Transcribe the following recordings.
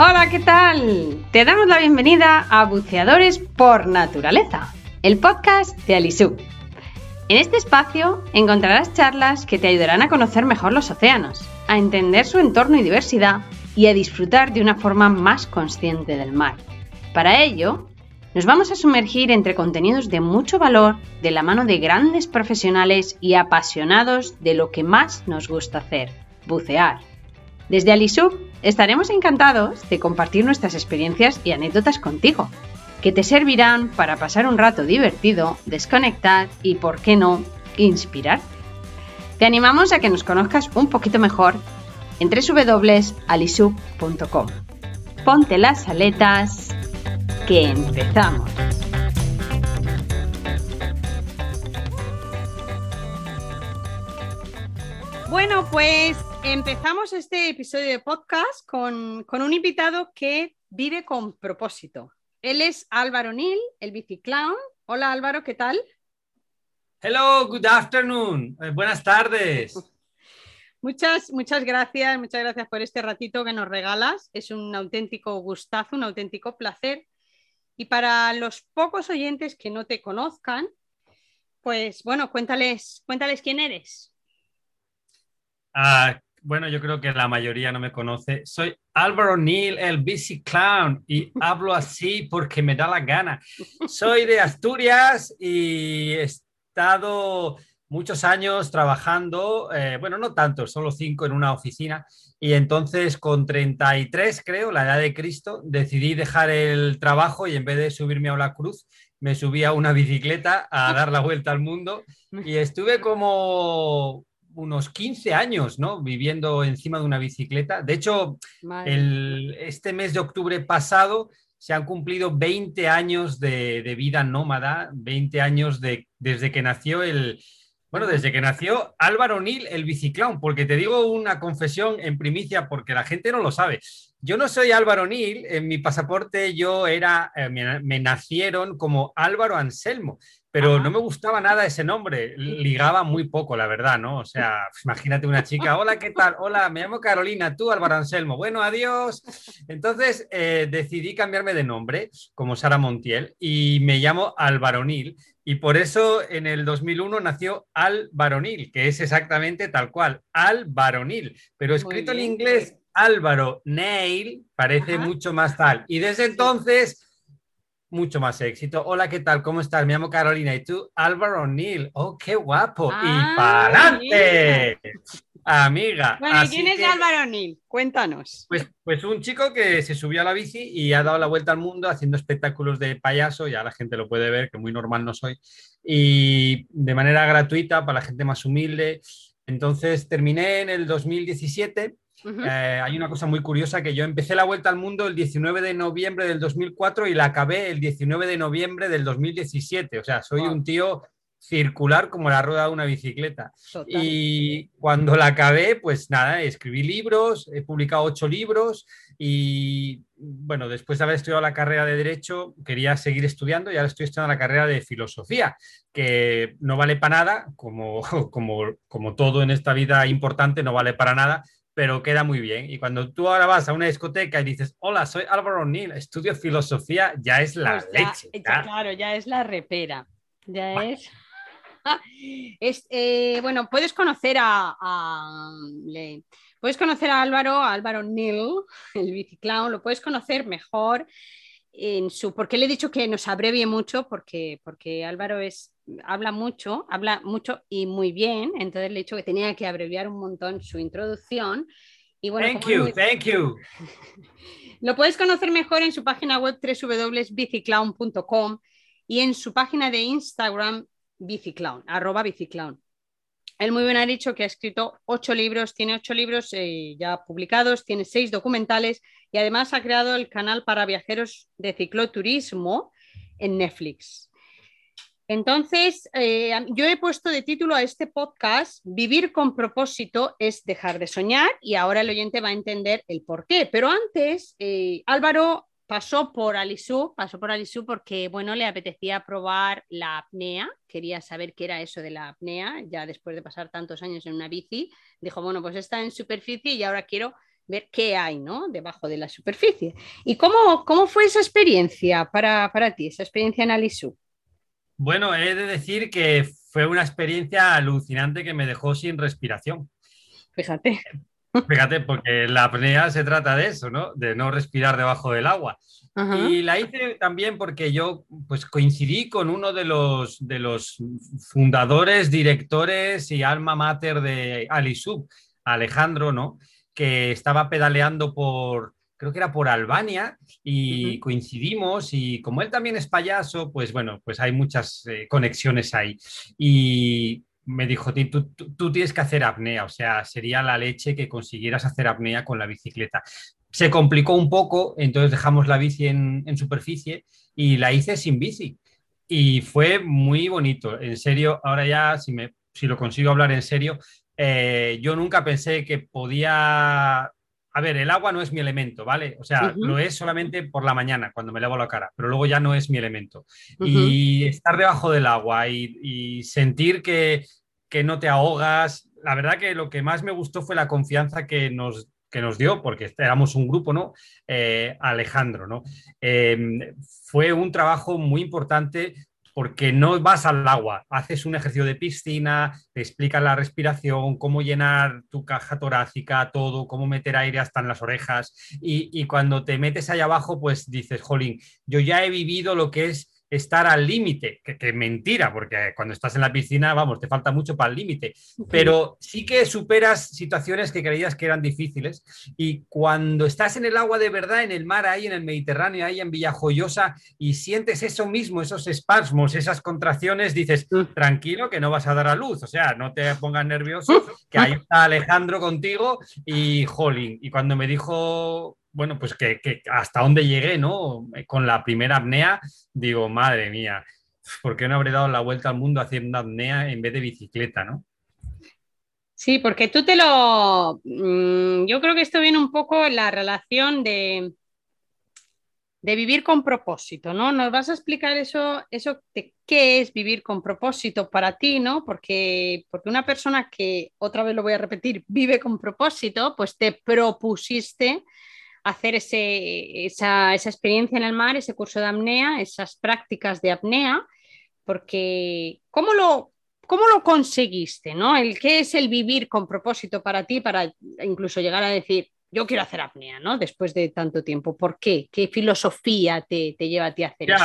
Hola, ¿qué tal? Te damos la bienvenida a Buceadores por Naturaleza, el podcast de Alisub. En este espacio encontrarás charlas que te ayudarán a conocer mejor los océanos, a entender su entorno y diversidad y a disfrutar de una forma más consciente del mar. Para ello, nos vamos a sumergir entre contenidos de mucho valor de la mano de grandes profesionales y apasionados de lo que más nos gusta hacer, bucear. Desde Alisub estaremos encantados de compartir nuestras experiencias y anécdotas contigo, que te servirán para pasar un rato divertido, desconectar y, por qué no, inspirar. Te animamos a que nos conozcas un poquito mejor en www.alisub.com. Ponte las aletas que empezamos. Bueno, pues empezamos este episodio de podcast con, un invitado que vive con propósito. Él es Álvaro Nil, el biciclown. Hola Álvaro, ¿qué tal? Hello, good afternoon. Eh, buenas tardes. Muchas, muchas gracias, muchas gracias por este ratito que nos regalas. Es un auténtico gustazo, un auténtico placer y para los pocos oyentes que no te conozcan, pues bueno, cuéntales, cuéntales quién eres. Ah, bueno, yo creo que la mayoría no me conoce. Soy Álvaro Neil, el BC Clown, y hablo así porque me da la gana. Soy de Asturias y he estado muchos años trabajando, eh, bueno, no tanto, solo cinco en una oficina, y entonces con 33, creo, la edad de Cristo, decidí dejar el trabajo y en vez de subirme a la cruz, me subí a una bicicleta a dar la vuelta al mundo y estuve como unos 15 años, ¿no? Viviendo encima de una bicicleta. De hecho, este mes de octubre pasado se han cumplido 20 años de, de vida nómada, 20 años de, desde que nació el, bueno, desde que nació Álvaro Nil, el biciclón, porque te digo una confesión en primicia, porque la gente no lo sabe. Yo no soy Álvaro Nil, en mi pasaporte yo era, eh, me, nacieron como Álvaro Anselmo, pero no me gustaba nada ese nombre, ligaba muy poco, la verdad, ¿no? O sea, imagínate una chica, hola, ¿qué tal? Hola, me llamo Carolina, tú Álvaro Anselmo, bueno, adiós. Entonces eh, decidí cambiarme de nombre, como Sara Montiel, y me llamo Álvaro Nil, y por eso en el 2001 nació Al Baronil, que es exactamente tal cual, Al Baronil, pero escrito en inglés Álvaro Neil parece mucho más tal. Y desde entonces, mucho más éxito. Hola, ¿qué tal? ¿Cómo estás? Me llamo Carolina y tú, Álvaro Neil. ¡Oh, qué guapo! ¡Y ah, para adelante! Amiga. Bueno, ¿y quién es Álvaro Nil? Cuéntanos. Pues, pues un chico que se subió a la bici y ha dado la vuelta al mundo haciendo espectáculos de payaso, ya la gente lo puede ver, que muy normal no soy, y de manera gratuita para la gente más humilde. Entonces terminé en el 2017. Eh, hay una cosa muy curiosa que yo empecé la vuelta al mundo el 19 de noviembre del 2004 y la acabé el 19 de noviembre del 2017. O sea, soy un tío circular como la rueda de una bicicleta. Y cuando la acabé, pues nada, escribí libros, he publicado ocho libros y bueno, después de haber estudiado la carrera de Derecho, quería seguir estudiando y ahora estoy estudiando la carrera de Filosofía, que no vale para nada, como, como, como todo en esta vida importante, no vale para nada, pero queda muy bien. Y cuando tú ahora vas a una discoteca y dices, hola, soy Álvaro O'Neill, estudio filosofía, ya es la pues leche. claro, ya es la repera. Ya es. es, eh, bueno, puedes conocer a, puedes conocer a Álvaro, a Álvaro Neil, el biciclown, lo puedes conocer mejor en su, porque le he dicho que nos abrevie mucho, porque, porque Álvaro es, habla mucho, habla mucho y muy bien, entonces le he dicho que tenía que abreviar un montón su introducción. Y bueno, thank you, thank you. Lo puedes conocer mejor en su página web www.biciclown.com y en su página de Instagram Biciclown, arroba Biciclown. Él muy bien ha dicho que ha escrito ocho libros, tiene ocho libros eh, ya publicados, tiene seis documentales y además ha creado el canal para viajeros de cicloturismo en Netflix. Entonces, eh, yo he puesto de título a este podcast, Vivir con propósito es dejar de soñar y ahora el oyente va a entender el por qué. Pero antes, eh, Álvaro pasó por Alisú, pasó por Alisú porque, bueno, le apetecía probar la apnea, quería saber qué era eso de la apnea, ya después de pasar tantos años en una bici, dijo, bueno, pues está en superficie y ahora quiero ver qué hay, ¿no? Debajo de la superficie. ¿Y cómo, cómo fue esa experiencia para, ti, esa experiencia en Alisú? Bueno, he de decir que fue una experiencia alucinante que me dejó sin respiración. Fíjate. Fíjate, porque la apnea se trata de eso, ¿no? De no respirar debajo del agua. Y la hice también porque yo pues, coincidí con uno de los, de los fundadores, directores y alma mater de Alisub, Alejandro, ¿no? Que estaba pedaleando por, creo que era por Albania, y coincidimos, y como él también es payaso, pues bueno, pues hay muchas eh, conexiones ahí. Y me dijo, tú, tú, tienes que hacer apnea, o sea, sería la leche que consiguieras hacer apnea con la bicicleta. Se complicó un poco, entonces dejamos la bici en, superficie y la hice sin bici. Y fue muy bonito, en serio, ahora ya, si, me, si lo consigo hablar en serio, eh, yo nunca pensé que podía a ver, el agua no es mi elemento, ¿vale? O sea, lo es solamente por la mañana, cuando me lavo la cara, pero luego ya no es mi elemento. Y estar debajo del agua y, sentir que, que, no te ahogas, la verdad que lo que más me gustó fue la confianza que nos, que nos dio, porque éramos un grupo, ¿no? Eh, Alejandro, ¿no? Em, fue un trabajo muy importante porque no vas al agua, haces un ejercicio de piscina, te explican la respiración, cómo llenar tu caja torácica, todo, cómo meter aire hasta en las orejas. Y, y cuando te metes allá abajo, pues dices, jolín, yo ya he vivido lo que es estar al límite, que, que, mentira, porque cuando estás en la piscina, vamos, te falta mucho para el límite, pero sí que superas situaciones que creías que eran difíciles y cuando estás en el agua de verdad, en el mar, ahí en el Mediterráneo, ahí en Villajoyosa, y sientes eso mismo, esos espasmos, esas contracciones, dices, tranquilo que no vas a dar a luz, o sea, no te pongas nervioso, que ahí está Alejandro contigo y jolín, y cuando me dijo bueno, pues que, hasta dónde llegué, ¿no? Con la primera apnea, digo, madre mía, ¿por qué no habré dado la vuelta al mundo haciendo apnea en vez de bicicleta, ¿no? Sí, porque tú te lo... Mm, yo creo que esto viene un poco en la relación de, de vivir con propósito, ¿no? ¿Nos vas a explicar eso, eso de qué es vivir con propósito para ti, ¿no? Porque, porque una persona que, otra vez lo voy a repetir, vive con propósito, pues te propusiste hacer esa, experiencia en el mar, ese curso de apnea, esas prácticas de apnea, porque ¿cómo lo, cómo lo conseguiste? ¿no? El, ¿Qué es el vivir con propósito para ti, para incluso llegar a decir, yo quiero hacer apnea, ¿no? Después de tanto tiempo. ¿Por qué? ¿Qué filosofía te, lleva a ti a hacer eso?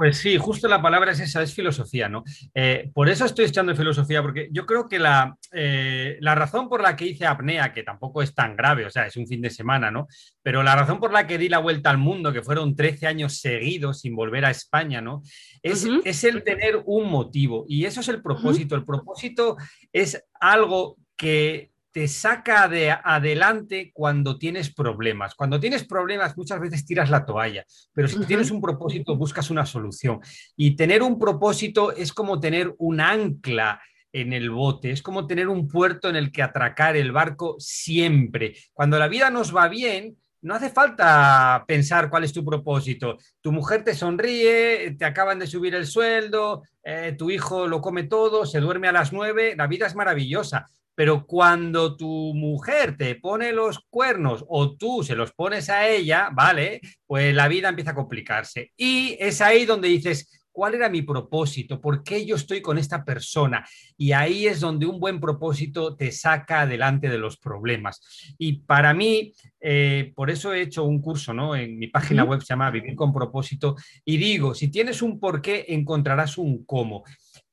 Pues sí, justo la palabra es esa, es filosofía, ¿no? Eh, por eso estoy echando filosofía, porque yo creo que la, eh, la, razón por la que hice apnea, que tampoco es tan grave, o sea, es un fin de semana, ¿no? Pero la razón por la que di la vuelta al mundo, que fueron 13 años seguidos sin volver a España, ¿no? Es, es el tener un motivo y eso es el propósito. El propósito es algo que te saca de adelante cuando tienes problemas. Cuando tienes problemas muchas veces tiras la toalla, pero si tienes un propósito buscas una solución. Y tener un propósito es como tener un ancla en el bote, es como tener un puerto en el que atracar el barco siempre. Cuando la vida nos va bien, no hace falta pensar cuál es tu propósito. Tu mujer te sonríe, te acaban de subir el sueldo, eh, tu hijo lo come todo, se duerme a las nueve, la vida es maravillosa. Pero cuando tu mujer te pone los cuernos o tú se los pones a ella, ¿vale? Pues la vida empieza a complicarse. Y es ahí donde dices, ¿cuál era mi propósito? ¿Por qué yo estoy con esta persona? Y ahí es donde un buen propósito te saca adelante de los problemas. Y para mí, eh, por eso he hecho un curso, ¿no? En mi página web se llama Vivir con propósito. Y digo, si tienes un por qué, encontrarás un cómo.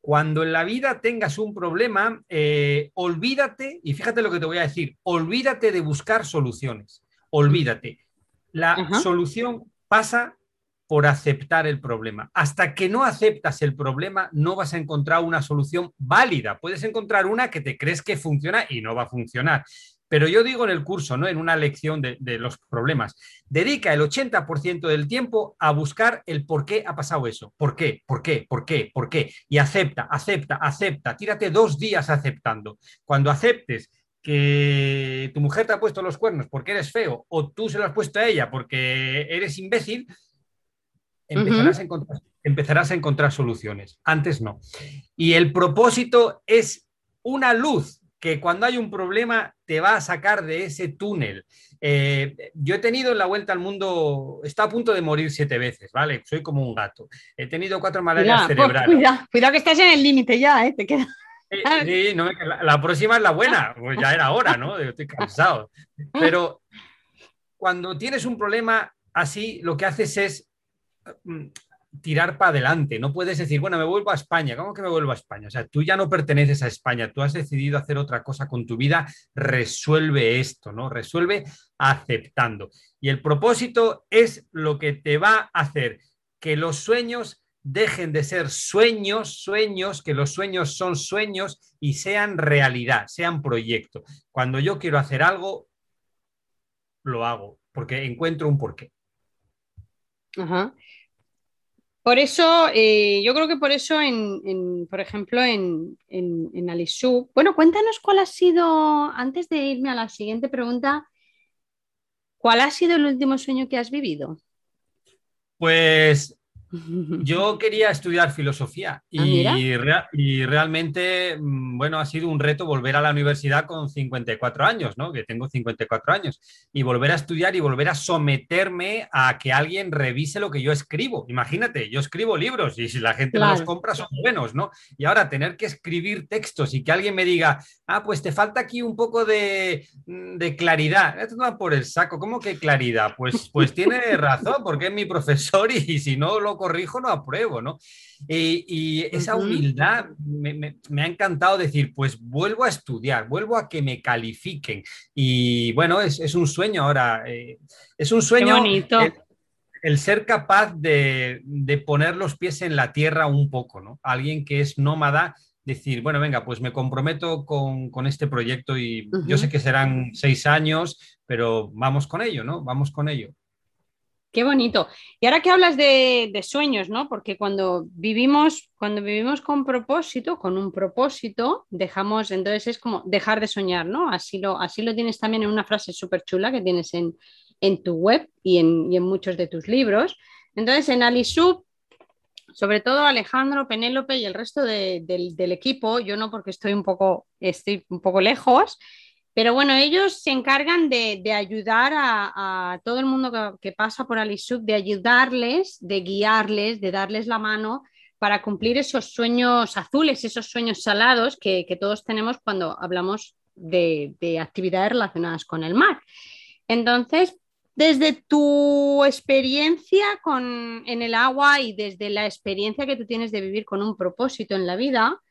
Cuando en la vida tengas un problema, eh, olvídate, y fíjate lo que te voy a decir, olvídate de buscar soluciones, olvídate. La solución pasa por aceptar el problema. Hasta que no aceptas el problema, no vas a encontrar una solución válida. Puedes encontrar una que te crees que funciona y no va a funcionar. Pero yo digo en el curso, ¿no? en una lección de, los problemas, dedica el 80% del tiempo a buscar el por qué ha pasado eso. ¿Por qué? ¿Por qué? ¿Por qué? ¿Por qué? Y acepta, acepta, acepta. Tírate dos días aceptando. Cuando aceptes que tu mujer te ha puesto los cuernos porque eres feo o tú se lo has puesto a ella porque eres imbécil, empezarás, a encontrar, empezarás a encontrar soluciones. Antes no. Y el propósito es una luz que cuando hay un problema te va a sacar de ese túnel. Eh, yo he tenido en la vuelta al mundo, está a punto de morir siete veces, ¿vale? Soy como un gato. He tenido cuatro malarias Cuidado, cerebrales. cuidado, cuidado que estás en el límite ya, ¿eh? Te queda. Sí, sí, no, la, la próxima es la buena, pues ya era hora, ¿no? Yo Estoy cansado. Pero cuando tienes un problema así, lo que haces es mm, tirar para adelante. No puedes decir, bueno, me vuelvo a España. ¿Cómo que me vuelvo a España? O sea, tú ya no perteneces a España, tú has decidido hacer otra cosa con tu vida, resuelve esto, ¿no? Resuelve aceptando. Y el propósito es lo que te va a hacer que los sueños dejen de ser sueños, sueños, que los sueños son sueños y sean realidad, sean proyecto. Cuando yo quiero hacer algo, lo hago, porque encuentro un porqué. Ajá. Por eso, eh, yo creo que por eso, por ejemplo, en, en. Bueno, cuéntanos cuál ha sido, antes de irme a la siguiente pregunta, ¿cuál ha sido el último sueño que has vivido? Pues yo quería estudiar filosofía y, Ah, rea- y realmente, mm, bueno, ha sido un reto volver a la universidad con 54 años, ¿no? Que tengo 54 años, y volver a estudiar y volver a someterme a que alguien revise lo que yo escribo. Imagínate, yo escribo libros y si la gente no los compra son buenos, ¿no? Y ahora tener que escribir textos y que alguien me diga, ah, pues te falta aquí un poco de, mm, de claridad. Esto va por el saco, ¿cómo que claridad? Pues, pues tiene razón, porque es mi profesor y, y si no lo corrijo, no apruebo, ¿no? Y, y esa humildad me, me- me ha encantado decir, pues vuelvo a estudiar, vuelvo a que me califiquen. Y bueno, es, es un sueño ahora, eh, es un Qué sueño bonito. el, el ser capaz de, de poner los pies en la tierra un poco, ¿no? Alguien que es nómada, decir, bueno, venga, pues me comprometo con, con este proyecto y yo sé que serán seis años, pero vamos con ello, ¿no? Vamos con ello. Qué bonito. Y ahora que hablas de, sueños, ¿no? Porque cuando vivimos, cuando vivimos con propósito, con un propósito, dejamos, entonces es como dejar de soñar, ¿no? Así lo, así lo tienes también en una frase súper chula que tienes en, en tu web y en, y en muchos de tus libros. Entonces, en Alisub, sobre todo Alejandro, Penélope y el resto de- del, del equipo, yo no porque estoy un poco, estoy un poco lejos, pero bueno, ellos se encargan de, de ayudar a, todo el mundo que, que pasa por Alisub, de ayudarles, de guiarles, de darles la mano para cumplir esos sueños azules, esos sueños salados que, que todos tenemos cuando hablamos de, de actividades relacionadas con el mar. Entonces, desde tu experiencia con, en el agua y desde la experiencia que tú tienes de vivir con un propósito en la vida,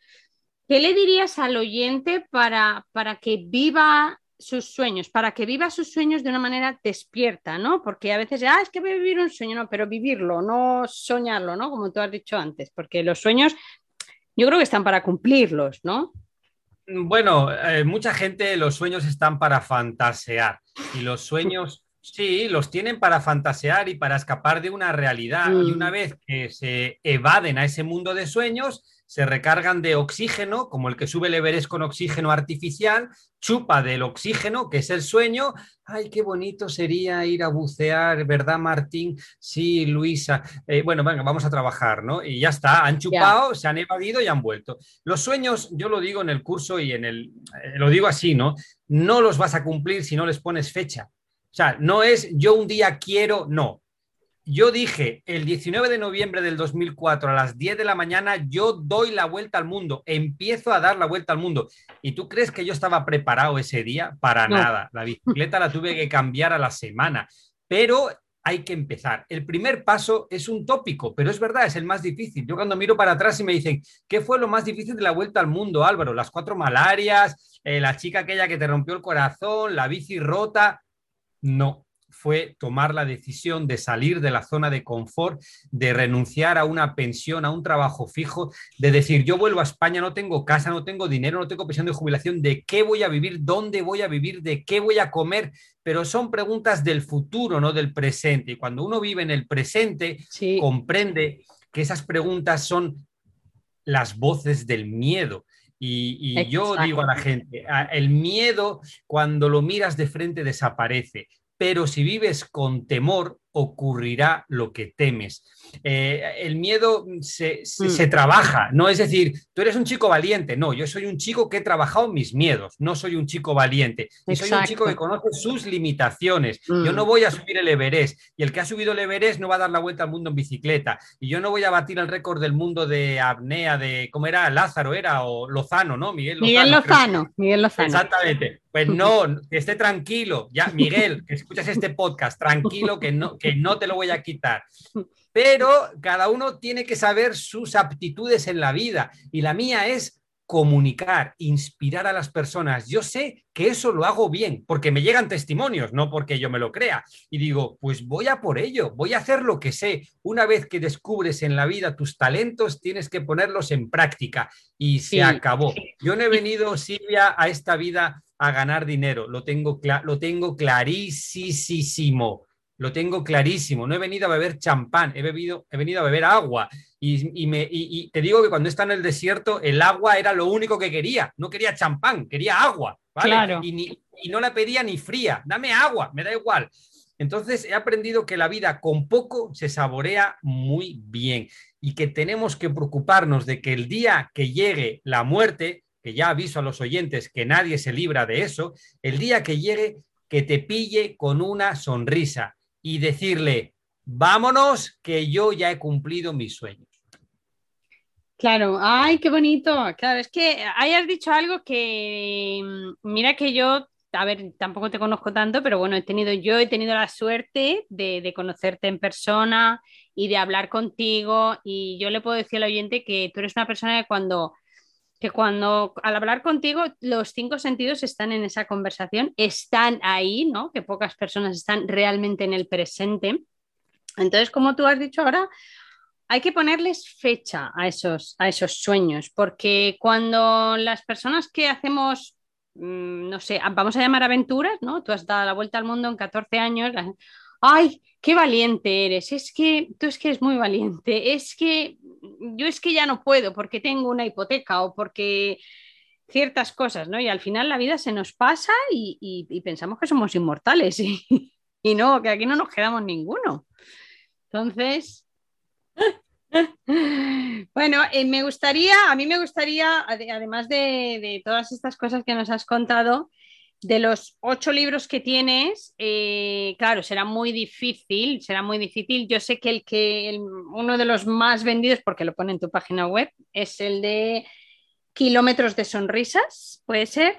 ¿qué le dirías al oyente para, para que viva sus sueños, para que viva sus sueños de una manera despierta, ¿no? Porque a veces, ah, es que voy a vivir un sueño, no, pero vivirlo, no soñarlo, ¿no? Como tú has dicho antes, porque los sueños yo creo que están para cumplirlos, ¿no? Bueno, eh, mucha gente los sueños están para fantasear y los sueños sí, los tienen para fantasear y para escapar de una realidad. Mm. Y una vez que se evaden a ese mundo de sueños, se recargan de oxígeno, como el que sube el Everest con oxígeno artificial, chupa del oxígeno, que es el sueño. Ay, qué bonito sería ir a bucear, ¿verdad, Martín? Sí, Luisa. Eh, bueno, venga, vamos a trabajar, ¿no? Y ya está, han chupado, se han evadido y han vuelto. Los sueños, yo lo digo en el curso y en el, eh, lo digo así, ¿no? No los vas a cumplir si no les pones fecha. O sea, no es yo un día quiero, no. Yo dije el 19 de noviembre del 2004 a las 10 de la mañana, yo doy la vuelta al mundo, empiezo a dar la vuelta al mundo. ¿Y tú crees que yo estaba preparado ese día? Para No. nada. La bicicleta la tuve que cambiar a la semana. Pero hay que empezar. El primer paso es un tópico, pero es verdad, es el más difícil. Yo cuando miro para atrás y me dicen, ¿qué fue lo más difícil de la vuelta al mundo, Álvaro? Las cuatro malarias, eh, la chica aquella que te rompió el corazón, la bici rota. No, fue tomar la decisión de salir de la zona de confort, de renunciar a una pensión, a un trabajo fijo, de decir, yo vuelvo a España, no tengo casa, no tengo dinero, no tengo pensión de jubilación, ¿de qué voy a vivir? ¿Dónde voy a vivir? ¿De qué voy a comer? Pero son preguntas del futuro, no del presente. Y cuando uno vive en el presente, Sí. comprende que esas preguntas son las voces del miedo. Y, y yo digo a la gente, el miedo cuando lo miras de frente desaparece, pero si vives con temor ocurrirá lo que temes. Eh, el miedo se, Mm. se trabaja, no es decir, tú eres un chico valiente, no, yo soy un chico que he trabajado mis miedos, no soy un chico valiente, y soy un chico que conoce sus limitaciones. Yo Mm. no voy a subir el Everest, y el que ha subido el Everest no va a dar la vuelta al mundo en bicicleta, y yo no voy a batir el récord del mundo de apnea, de, ¿cómo era? Lázaro era, o Lozano, ¿no? Miguel Lozano. Miguel creo Lozano, Miguel Lozano. Exactamente. Pues no, que esté tranquilo. Ya, Miguel, que escuchas este podcast, tranquilo, que no, que no te lo voy a quitar. Pero cada uno tiene que saber sus aptitudes en la vida y la mía es comunicar, inspirar a las personas. Yo sé que eso lo hago bien porque me llegan testimonios, no porque yo me lo crea. Y digo, pues voy a por ello, voy a hacer lo que sé. Una vez que descubres en la vida tus talentos, tienes que ponerlos en práctica y se Sí. acabó. Yo no he venido, Silvia, a esta vida a ganar dinero, lo tengo, cla- lo tengo clarísimo. Lo tengo clarísimo. No he venido a beber champán, he, bebido, he venido a beber agua. Y, y me, y, y te digo que cuando está en el desierto, el agua era lo único que quería. No quería champán, quería agua. ¿vale? Claro. Y, ni- y no la pedía ni fría. Dame agua, me da igual. Entonces he aprendido que la vida con poco se saborea muy bien y que tenemos que preocuparnos de que el día que llegue la muerte, que ya aviso a los oyentes que nadie se libra de eso, el día que llegue, que te pille con una sonrisa y decirle, vámonos, que yo ya he cumplido mis sueños. Claro, ay, qué bonito. Claro, es que ahí has dicho algo que, mm, mira que yo, a ver, tampoco te conozco tanto, pero bueno, he tenido, yo he tenido la suerte de, de conocerte en persona y de hablar contigo y yo le puedo decir al oyente que tú eres una persona que cuando, que cuando al hablar contigo los cinco sentidos están en esa conversación, están ahí, ¿no? Que pocas personas están realmente en el presente. Entonces, como tú has dicho ahora, hay que ponerles fecha a esos, a esos sueños, porque cuando las personas que hacemos, mm, no sé, vamos a llamar aventuras, ¿no? Tú has dado la vuelta al mundo en 14 años, ay, qué valiente eres, es que tú es que eres muy valiente, es que yo es que ya no puedo porque tengo una hipoteca o porque ciertas cosas, ¿no? Y al final la vida se nos pasa y, y- pensamos que somos inmortales y, y no, que aquí no nos quedamos ninguno. Entonces, bueno, eh, me gustaría, a mí me gustaría, ade- además de, de todas estas cosas que nos has contado, de los ocho libros que tienes, eh, claro, será muy difícil, será muy difícil. Yo sé que el que el- uno de los más vendidos, porque lo pone en tu página web, es el de Kilómetros de Sonrisas, ¿puede ser?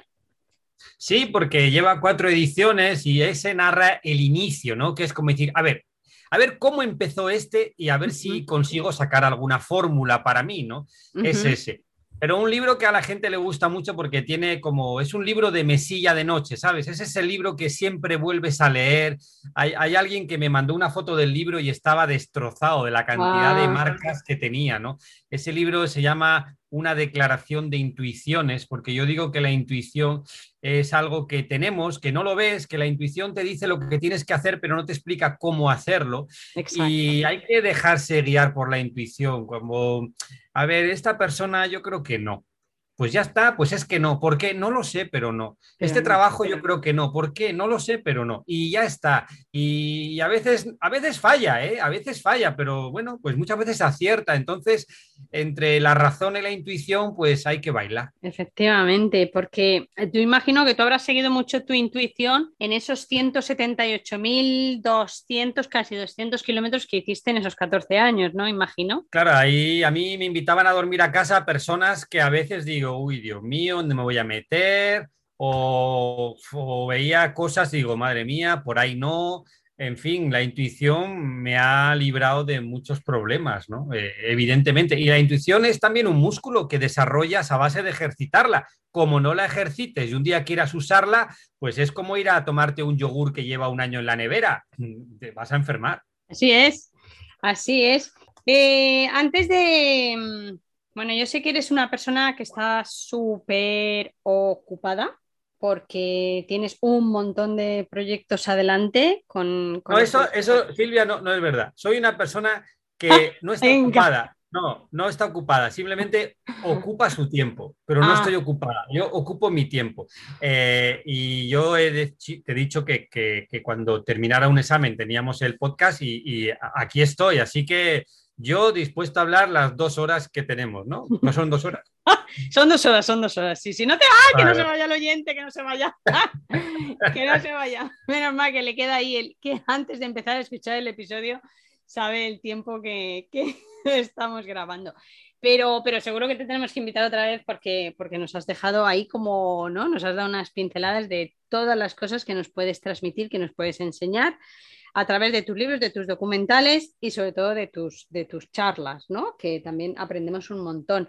Sí, porque lleva cuatro ediciones y ese narra el inicio, ¿no? Que es como decir, a ver, a ver cómo empezó este y a ver si consigo sacar alguna fórmula para mí, ¿no? Es ese. Pero un libro que a la gente le gusta mucho porque tiene como, es un libro de mesilla de noche, ¿sabes? Ese es el libro que siempre vuelves a leer. Hay, hay alguien que me mandó una foto del libro y estaba destrozado de la cantidad de Guau. marcas que tenía, ¿no? Ese libro se llama Una declaración de intuiciones, porque yo digo que la intuición es algo que tenemos, que no lo ves, que la intuición te dice lo que tienes que hacer, pero no te explica cómo hacerlo. Exacto. Y hay que dejarse guiar por la intuición, como, a ver, esta persona yo creo que no. Pues ya está, pues es que no. ¿Por qué? No lo sé, pero no. Este trabajo yo creo que no. ¿Por qué? No lo sé, pero no. Y ya está. Y a veces, a veces falla, ¿eh? A veces falla, pero bueno, pues muchas veces acierta. Entonces, entre la razón y la intuición, pues hay que bailar. Efectivamente, porque yo imagino que tú habrás seguido mucho tu intuición en esos 178.200, casi 200 kilómetros que hiciste en esos 14 años, ¿no? Imagino. Claro, ahí a mí me invitaban a dormir a casa personas que a veces digo, uy, Dios mío, ¿dónde me voy a meter? O, veía cosas y digo, madre mía, por ahí no. En fin, la intuición me ha librado de muchos problemas, ¿no? Eh, evidentemente. Y la intuición es también un músculo que desarrollas a base de ejercitarla. Como no la ejercites y un día quieras usarla, pues es como ir a tomarte un yogur que lleva un año en la nevera. Te vas a enfermar. Así es, así es. Eh, antes de, mm, bueno, yo sé que eres una persona que está súper ocupada porque tienes un montón de proyectos adelante con... con No, eso, eso, Silvia, no, no es verdad. Soy una persona que no está ocupada. No, no está ocupada, simplemente ocupa su tiempo, pero no Ah. estoy ocupada, yo ocupo mi tiempo. Eh, y yo he de- te he dicho que, que- que cuando terminara un examen teníamos el podcast y, aquí estoy, así que yo dispuesto a hablar las dos horas que tenemos, ¿no? No son dos horas. Son dos horas, son dos horas. Sí, si no te va, que no se vaya el oyente, que no se vaya. que no se vaya. Menos mal que le queda ahí el que antes de empezar a escuchar el episodio sabe el tiempo que, que estamos grabando. Pero, pero seguro que te tenemos que invitar otra vez porque, porque nos has dejado ahí como, ¿no? Nos has dado unas pinceladas de todas las cosas que nos puedes transmitir, que nos puedes enseñar a través de tus libros, de tus documentales y sobre todo de tus, de tus charlas, ¿no? Que también aprendemos un montón.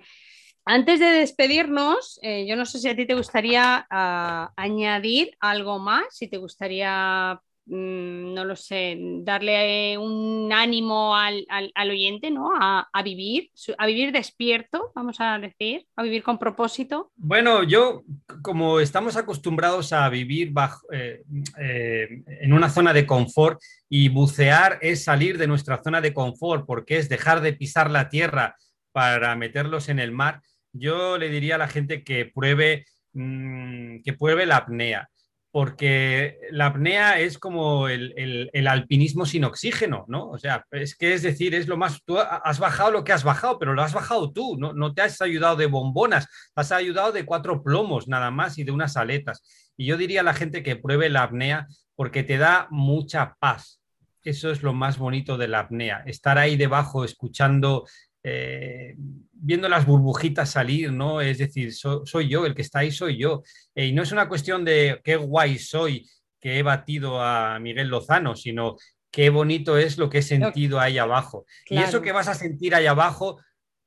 Antes de despedirnos, eh, yo no sé si a ti te gustaría ah, añadir algo más, si te gustaría, no lo sé, darle eh, un ánimo al, al- oyente, ¿no? A, a vivir, a vivir despierto, vamos a decir, a vivir con propósito. Bueno, yo, como estamos acostumbrados a vivir bajo, eh, eh, en una zona de confort y bucear es salir de nuestra zona de confort porque es dejar de pisar la tierra para meterlos en el mar, yo le diría a la gente que pruebe, mm, que pruebe la apnea. Porque la apnea es como el, el- alpinismo sin oxígeno, ¿no? O sea, es que es decir, es lo más. Tú has bajado lo que has bajado, pero lo has bajado tú, ¿no? No te has ayudado de bombonas, has ayudado de cuatro plomos nada más y de unas aletas. Y yo diría a la gente que pruebe la apnea porque te da mucha paz. Eso es lo más bonito de la apnea, estar ahí debajo escuchando, eh, viendo las burbujitas salir, ¿no? Es decir, so- soy yo, el que está ahí soy yo. Eh, y no es una cuestión de qué guay soy que he batido a Miguel Lozano, sino qué bonito es lo que he sentido ahí abajo. Y eso que vas a sentir ahí abajo,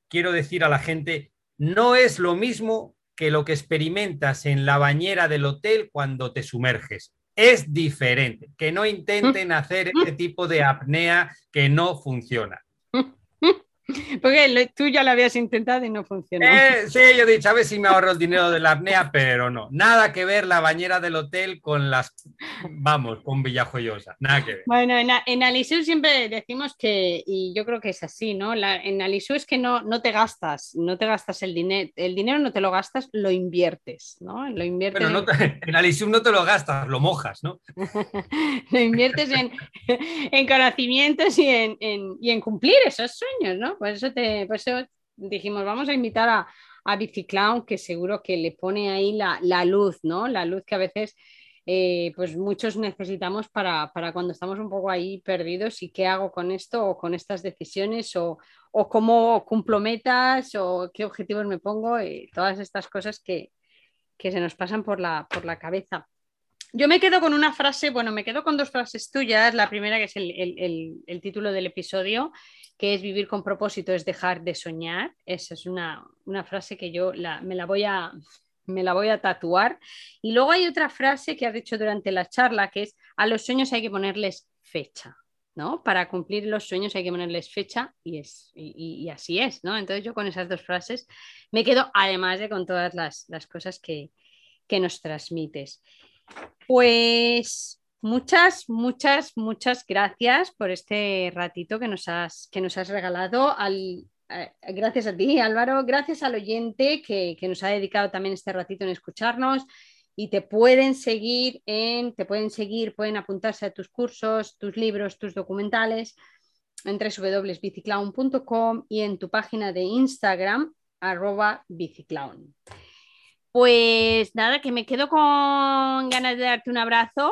quiero decir a la gente, no es lo mismo que lo que experimentas en la bañera del hotel cuando te sumerges. Es diferente. Que no intenten hacer este tipo de apnea que no funciona. Porque lo- tú ya lo habías intentado y no funcionó. Eh, sí, yo he dicho, a ver si me ahorro el dinero de la apnea, pero no. Nada que ver la bañera del hotel con las, vamos, con Villajoyosa. Nada que ver. Bueno, en, en Alisú siempre decimos que, y yo creo que es así, ¿no? La- en Alisú es que no, no te gastas, no te gastas el dinero, el dinero no te lo gastas, lo inviertes, ¿no? Lo inviertes, Bueno, no te- en Alisum no te lo gastas, lo mojas, ¿no? lo inviertes en, en conocimientos y en, en- y en cumplir esos sueños, ¿no? Por eso, te, por eso dijimos, vamos a invitar a, a Biciclown, que seguro que le pone ahí la, la luz, ¿no? La luz que a veces eh, pues muchos necesitamos para, para cuando estamos un poco ahí perdidos y qué hago con esto o con estas decisiones o, o cómo cumplo metas o qué objetivos me pongo y todas estas cosas que, que se nos pasan por la, por la cabeza. Yo me quedo con una frase, bueno, me quedo con dos frases tuyas. La primera, que es el- el- el título del episodio, que es vivir con propósito, es dejar de soñar. Esa es una, una frase que yo la- me, la voy a, me la voy a tatuar. Y luego hay otra frase que has dicho durante la charla, que es a los sueños hay que ponerles fecha. ¿no? Para cumplir los sueños hay que ponerles fecha y, es, y, así es, ¿no? Entonces yo con esas dos frases me quedo, además de con todas las, las cosas que, que nos transmites. Pues muchas, muchas, muchas gracias por este ratito que nos has, que nos has regalado. Al, eh, gracias a ti, Álvaro. Gracias al oyente que, que nos ha dedicado también este ratito en escucharnos. Y te pueden seguir en, te pueden seguir, pueden apuntarse a tus cursos, tus libros, tus documentales en www.biciclown.com y en tu página de Instagram, arroba biciclown. Pues nada, que me quedo con ganas de darte un abrazo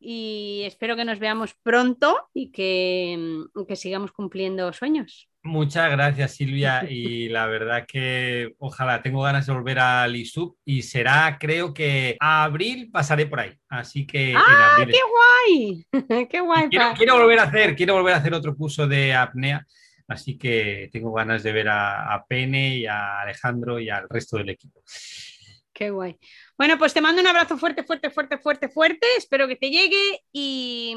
y espero que nos veamos pronto y que, que sigamos cumpliendo sueños. Muchas gracias, Silvia. Y la verdad que ojalá tengo ganas de volver a Lisub y será, creo que a abril pasaré por ahí. Así que en ¡Ah, abril. qué guay! ¡Qué guay! Quiero, quiero volver a hacer, quiero volver a hacer otro curso de apnea. Así que tengo ganas de ver a, a Pene y a Alejandro y al resto del equipo. Qué guay. Bueno, pues te mando un abrazo fuerte, fuerte, fuerte, fuerte, fuerte. Espero que te llegue y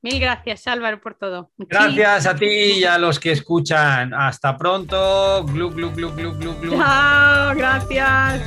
mil gracias, Álvaro, por todo. Gracias a ti y a los que escuchan. Hasta pronto. Glu, glu, glu, glu, glu, glu. Chao, gracias.